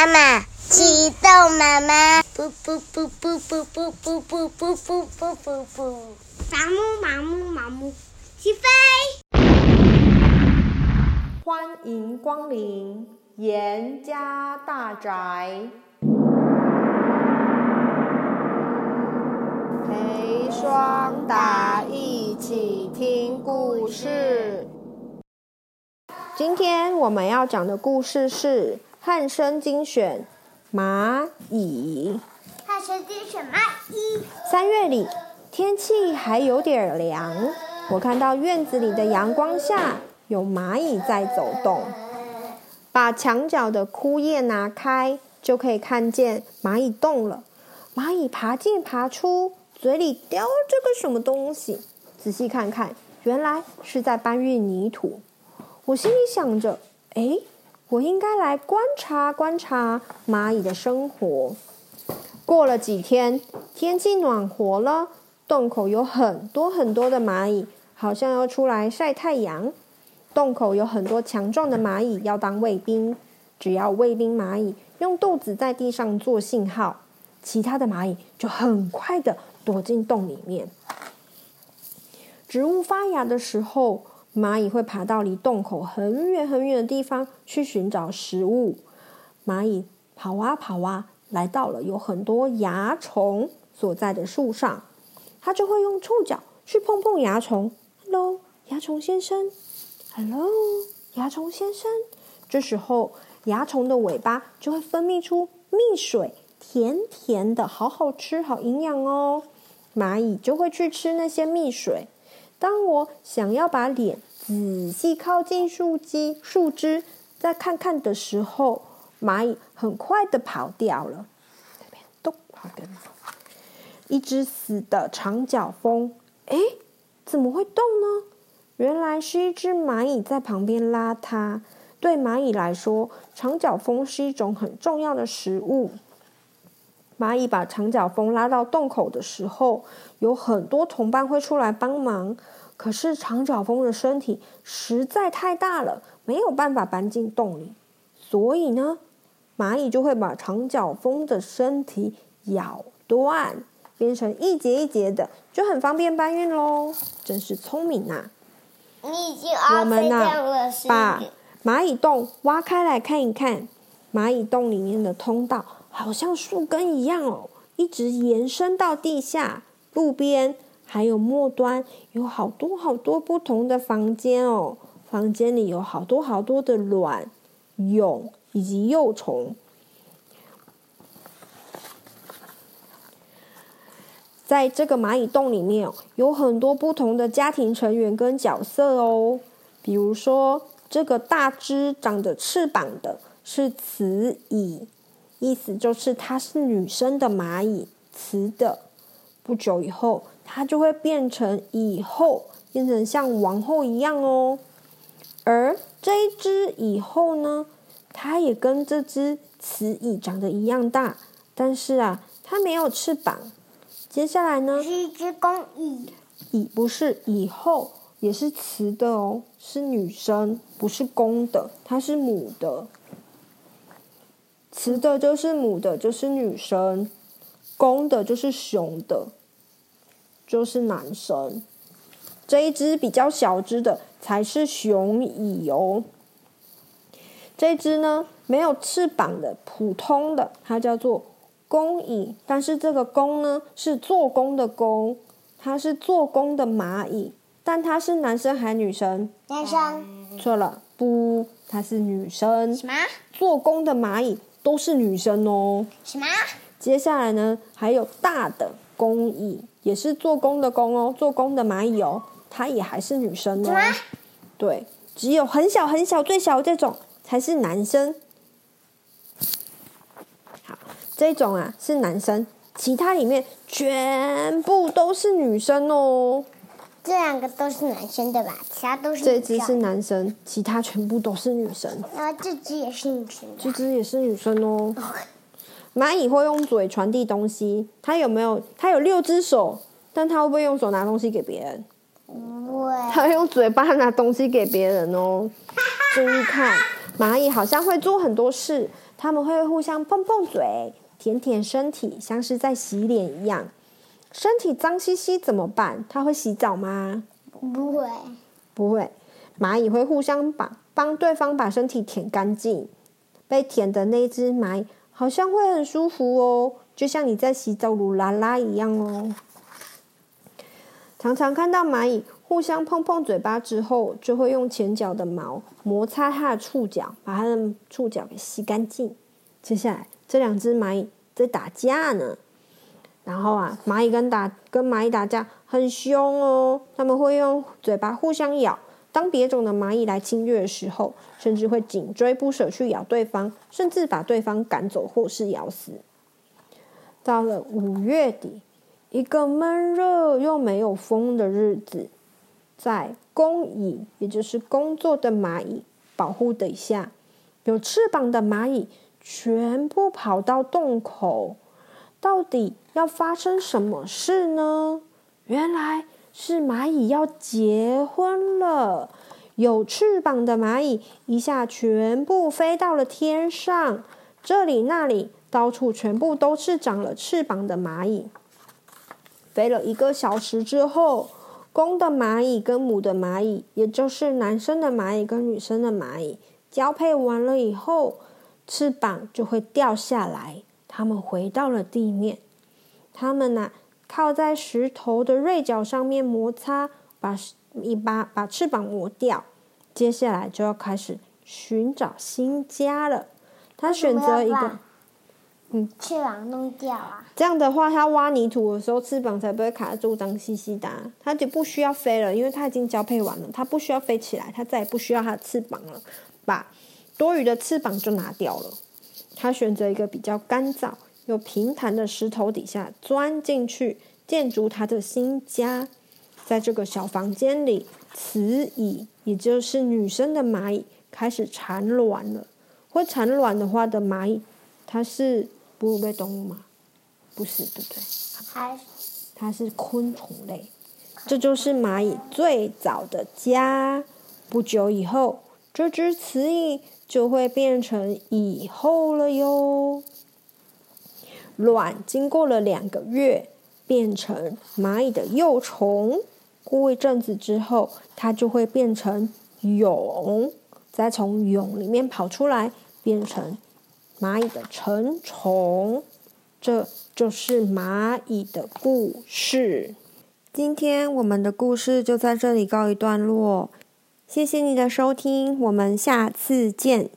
妈妈，启动妈妈，噗噗噗噗噗噗噗噗噗噗噗噗噗，麻木麻木麻木，起飞！欢迎光临严家大宅，陪双达一起听故事。今天我们要讲的故事是汉声精选蚂蚁。汉声精选蚂蚁。三月里，天气还有点凉，我看到院子里的阳光下有蚂蚁在走动。把墙角的枯叶拿开，就可以看见蚂蚁动了。蚂蚁爬进爬出，嘴里叼着个什么东西。仔细看看，原来是在搬运泥土。我心里想着，哎，我应该来观察观察蚂蚁的生活。过了几天，天气暖和了，洞口有很多很多的蚂蚁，好像要出来晒太阳。洞口有很多强壮的蚂蚁要当卫兵，只要卫兵蚂蚁用肚子在地上做信号，其他的蚂蚁就很快的躲进洞里面。植物发芽的时候，蚂蚁会爬到离洞口很远很远的地方去寻找食物。蚂蚁跑啊跑啊，来到了有很多蚜虫所在的树上，它就会用触角去碰碰蚜虫。Hello，蚜虫先生。Hello，蚜虫先生。这时候，蚜虫的尾巴就会分泌出蜜水，甜甜的，好好吃，好营养哦。蚂蚁就会去吃那些蜜水。当我想要把脸仔细靠近树枝、树枝再看看的时候，蚂蚁很快的跑掉了。这边咚，跑掉了。一只死的长脚蜂，哎，怎么会动呢？原来是一只蚂蚁在旁边拉它。对蚂蚁来说，长脚蜂是一种很重要的食物。蚂蚁把长脚蜂拉到洞口的时候，有很多同伴会出来帮忙。可是长脚蜂的身体实在太大了，没有办法搬进洞里。所以呢，蚂蚁就会把长脚蜂的身体咬断，变成一节一节的，就很方便搬运喽。真是聪明呐、啊！你已经我们呢，把蚂蚁洞挖开来看一看，蚂蚁洞里面的通道。好像树根一样哦，一直延伸到地下。路边还有末端，有好多好多不同的房间哦。房间里有好多好多的卵、蛹以及幼虫。在这个蚂蚁洞里面，有很多不同的家庭成员跟角色哦。比如说，这个大只长着翅膀的是雌蚁。意思就是它是女生的蚂蚁，雌的。不久以后，它就会变成蚁后，变成像王后一样哦。而这一只蚁后呢，它也跟这只雌蚁长得一样大，但是啊，它没有翅膀。接下来呢，是一只公蚁。蚁不是蚁后，也是雌的哦，是女生，不是公的，它是母的。雌的就是母的，就是女生；公的就是雄的，就是男生。这一只比较小只的才是雄蚁哦。这只呢，没有翅膀的普通的，它叫做工蚁。但是这个工呢，是做工的工，它是做工的蚂蚁。但它是男生还是女生？男生。错了，不，它是女生。什么？做工的蚂蚁。都是女生哦。什么？接下来呢，还有大的工蚁，也是做工的工哦，做工的蚂蚁哦，它也还是女生哦。对，只有很小很小、最小的这种才是男生。好，这种啊是男生，其他里面全部都是女生哦。这两个都是男生对吧？其他都是女生。这只是男生，其他全部都是女生。啊，这只也是女生。这只也是女生哦。蚂蚁会用嘴传递东西，它有没有？它有六只手，但它会不会用手拿东西给别人？不会。它会用嘴巴拿东西给别人哦。注意看，蚂蚁好像会做很多事，他们会互相碰碰嘴，舔舔身体，像是在洗脸一样。身体脏兮兮怎么办？它会洗澡吗？不会，不会。蚂蚁会互相把帮对方把身体舔干净。被舔的那只蚂蚁好像会很舒服哦，就像你在洗澡噜啦啦一样哦。常常看到蚂蚁互相碰碰嘴巴之后，就会用前脚的毛摩擦它的触角，把它的触角给吸干净。接下来，这两只蚂蚁在打架呢。然后啊，蚂蚁跟打跟蚂蚁打架很凶哦，他们会用嘴巴互相咬。当别种的蚂蚁来侵略的时候，甚至会紧追不舍去咬对方，甚至把对方赶走或是咬死。到了五月底。一个闷热又没有风的日子，在工蚁，也就是工作的蚂蚁保护底下，有翅膀的蚂蚁全部跑到洞口。到底要发生什么事呢？原来是蚂蚁要结婚了。有翅膀的蚂蚁一下全部飞到了天上，这里那里到处全部都是长了翅膀的蚂蚁。飞了一个小时之后，公的蚂蚁跟母的蚂蚁，也就是男生的蚂蚁跟女生的蚂蚁交配完了以后，翅膀就会掉下来，它们回到了地面。他们呐、啊，靠在石头的锐角上面摩擦，把一把把翅膀磨掉。接下来就要开始寻找新家了。他选择一个。嗯，翅膀弄掉啊！这样的话，它挖泥土的时候，翅膀才不会卡住脏兮兮的。它就不需要飞了，因为它已经交配完了，它不需要飞起来，它再也不需要它的翅膀了。把多余的翅膀就拿掉了。它选择一个比较干燥又平坦的石头底下钻进去，建筑它的新家。在这个小房间里，雌蚁，也就是女生的蚂蚁，开始产卵了。会产卵的话的蚂蚁，它是。哺乳类动物吗？不是，对不对？它它是昆虫类，这就是蚂蚁最早的家。不久以后，这只雌蚁就会变成蚁后了哟。卵经过了两个月，变成蚂蚁的幼虫。过一阵子之后，它就会变成蛹，再从蛹里面跑出来，变成。蚂蚁的成虫，这就是蚂蚁的故事。今天我们的故事就在这里告一段落，谢谢你的收听，我们下次见。